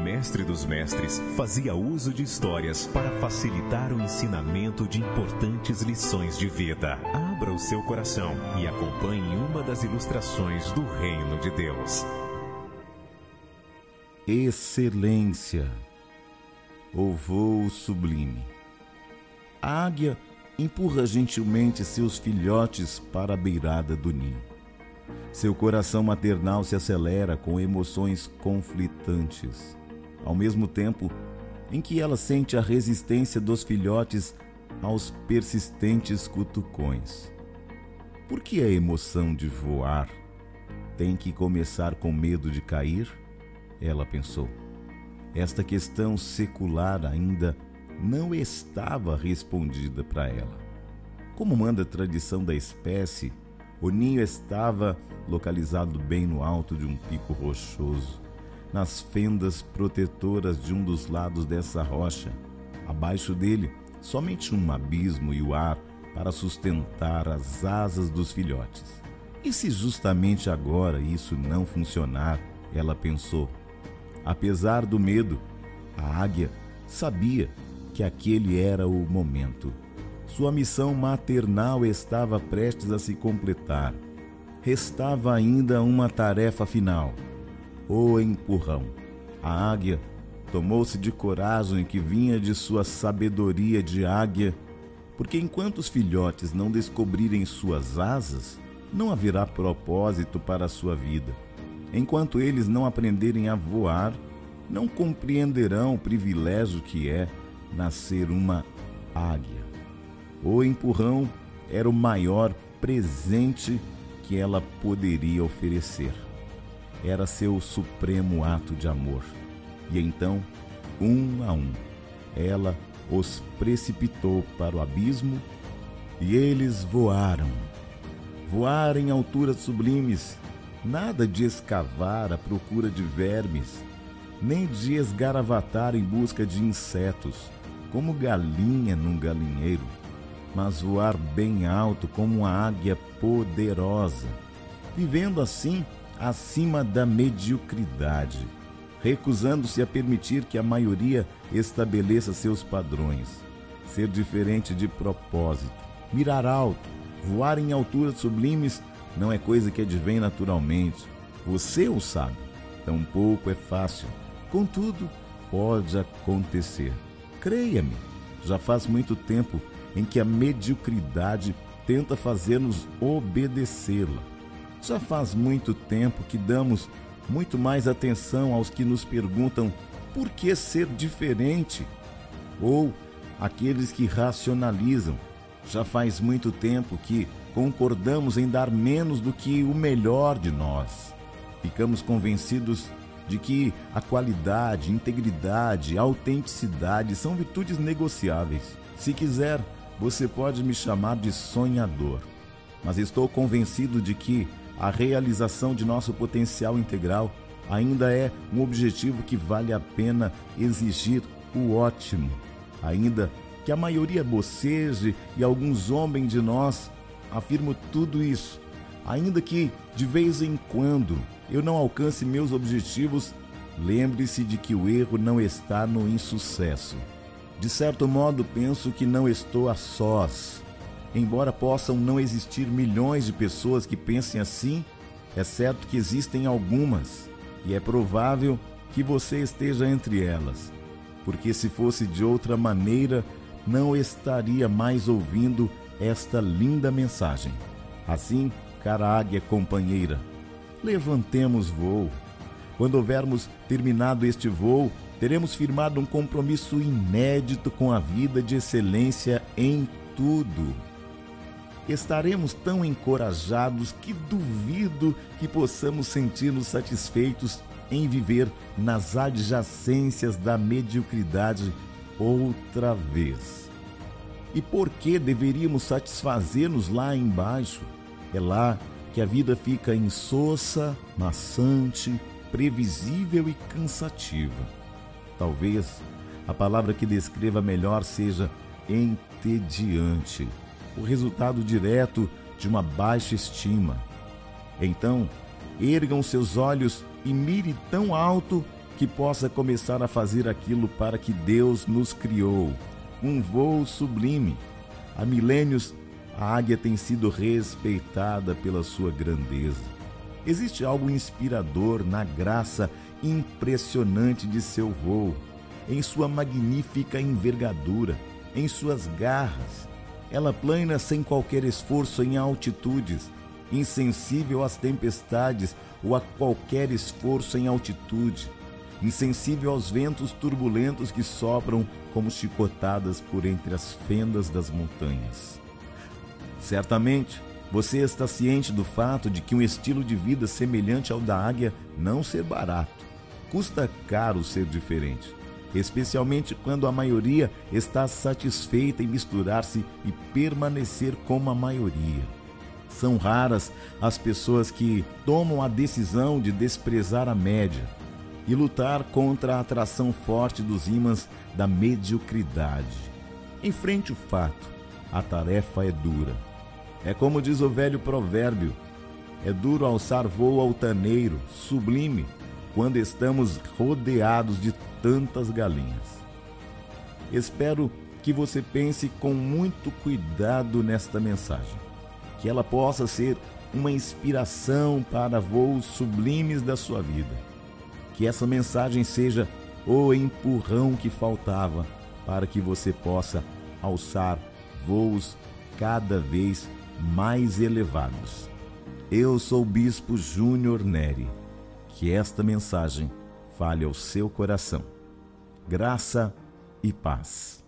mestre dos mestres fazia uso de histórias para facilitar o ensinamento de importantes lições de vida. Abra o seu coração e acompanhe uma das ilustrações do Reino de Deus. Excelência, o voo sublime. A águia empurra gentilmente seus filhotes para a beirada do ninho. Seu coração maternal se acelera com emoções conflitantes, ao mesmo tempo em que ela sente a resistência dos filhotes aos persistentes cutucões. Por que a emoção de voar tem que começar com medo de cair? Ela pensou. Esta questão secular ainda não estava respondida para ela. Como manda a tradição da espécie, o ninho estava localizado bem no alto de um pico rochoso, nas fendas protetoras de um dos lados dessa rocha. Abaixo dele, somente um abismo e o ar para sustentar as asas dos filhotes. E se justamente agora isso não funcionar? Ela pensou. Apesar do medo, a águia sabia que aquele era o momento. Sua missão maternal estava prestes a se completar. Restava ainda uma tarefa final: o empurrão. A águia tomou-se de coragem que vinha de sua sabedoria de águia, porque enquanto os filhotes não descobrirem suas asas, não haverá propósito para a sua vida. Enquanto eles não aprenderem a voar, não compreenderão o privilégio que é nascer uma águia. O empurrão era o maior presente que ela poderia oferecer. Era seu supremo ato de amor. E então, um a um, ela os precipitou para o abismo e eles voaram. Voar em alturas sublimes, nada de escavar à procura de vermes, nem de esgaravatar em busca de insetos, como galinha num galinheiro mas voar bem alto como uma águia poderosa, vivendo assim acima da mediocridade, recusando-se a permitir que a maioria estabeleça seus padrões, ser diferente de propósito, mirar alto, voar em alturas sublimes não é coisa que advém naturalmente. Você o sabe. Tampouco é fácil. Contudo, pode acontecer. Creia-me, já faz muito tempo em que a mediocridade tenta fazer-nos obedecê-la. Já faz muito tempo que damos muito mais atenção aos que nos perguntam por que ser diferente, ou aqueles que racionalizam. Já faz muito tempo que concordamos em dar menos do que o melhor de nós. Ficamos convencidos de que a qualidade, integridade, autenticidade são virtudes negociáveis. Se quiser, você pode me chamar de sonhador, mas estou convencido de que a realização de nosso potencial integral ainda é um objetivo que vale a pena exigir o ótimo, ainda que a maioria boceje e alguns zombem de nós. Afirmo tudo isso, ainda que de vez em quando eu não alcance meus objetivos, lembre-se de que o erro não está no insucesso de certo modo, penso que não estou a sós. Embora possam não existir milhões de pessoas que pensem assim, é certo que existem algumas, e é provável que você esteja entre elas, porque se fosse de outra maneira, não estaria mais ouvindo esta linda mensagem. Assim, cara águia companheira, levantemos voo. Quando houvermos terminado este voo, teremos firmado um compromisso inédito com a vida de excelência em tudo. Estaremos tão encorajados que duvido que possamos sentir-nos satisfeitos em viver nas adjacências da mediocridade outra vez. E por que deveríamos satisfazer-nos lá embaixo? É lá que a vida fica insossa, maçante, previsível e cansativa. Talvez a palavra que descreva melhor seja entediante, o resultado direto de uma baixa estima. Então, ergam seus olhos e mire tão alto que possa começar a fazer aquilo para que Deus nos criou. Um voo sublime. Há milênios, a águia tem sido respeitada pela sua grandeza. Existe algo inspirador na graça impressionante de seu voo, em sua magnífica envergadura, em suas garras. Ela plana sem qualquer esforço em altitudes, insensível às tempestades ou a qualquer esforço em altitude, insensível aos ventos turbulentos que sopram como chicotadas por entre as fendas das montanhas. Certamente, você está ciente do fato de que um estilo de vida semelhante ao da águia não ser barato. Custa caro ser diferente, especialmente quando a maioria está satisfeita em misturar-se e permanecer como a maioria. São raras as pessoas que tomam a decisão de desprezar a média e lutar contra a atração forte dos ímãs da mediocridade. Enfrente o fato, a tarefa é dura é como diz o velho provérbio: é duro alçar voo altaneiro, sublime, quando estamos rodeados de tantas galinhas. Espero que você pense com muito cuidado nesta mensagem, que ela possa ser uma inspiração para voos sublimes da sua vida. Que essa mensagem seja o empurrão que faltava para que você possa alçar voos cada vez mais elevados. Eu sou o Bispo Júnior Neri. Que esta mensagem fale ao seu coração. Graça e paz.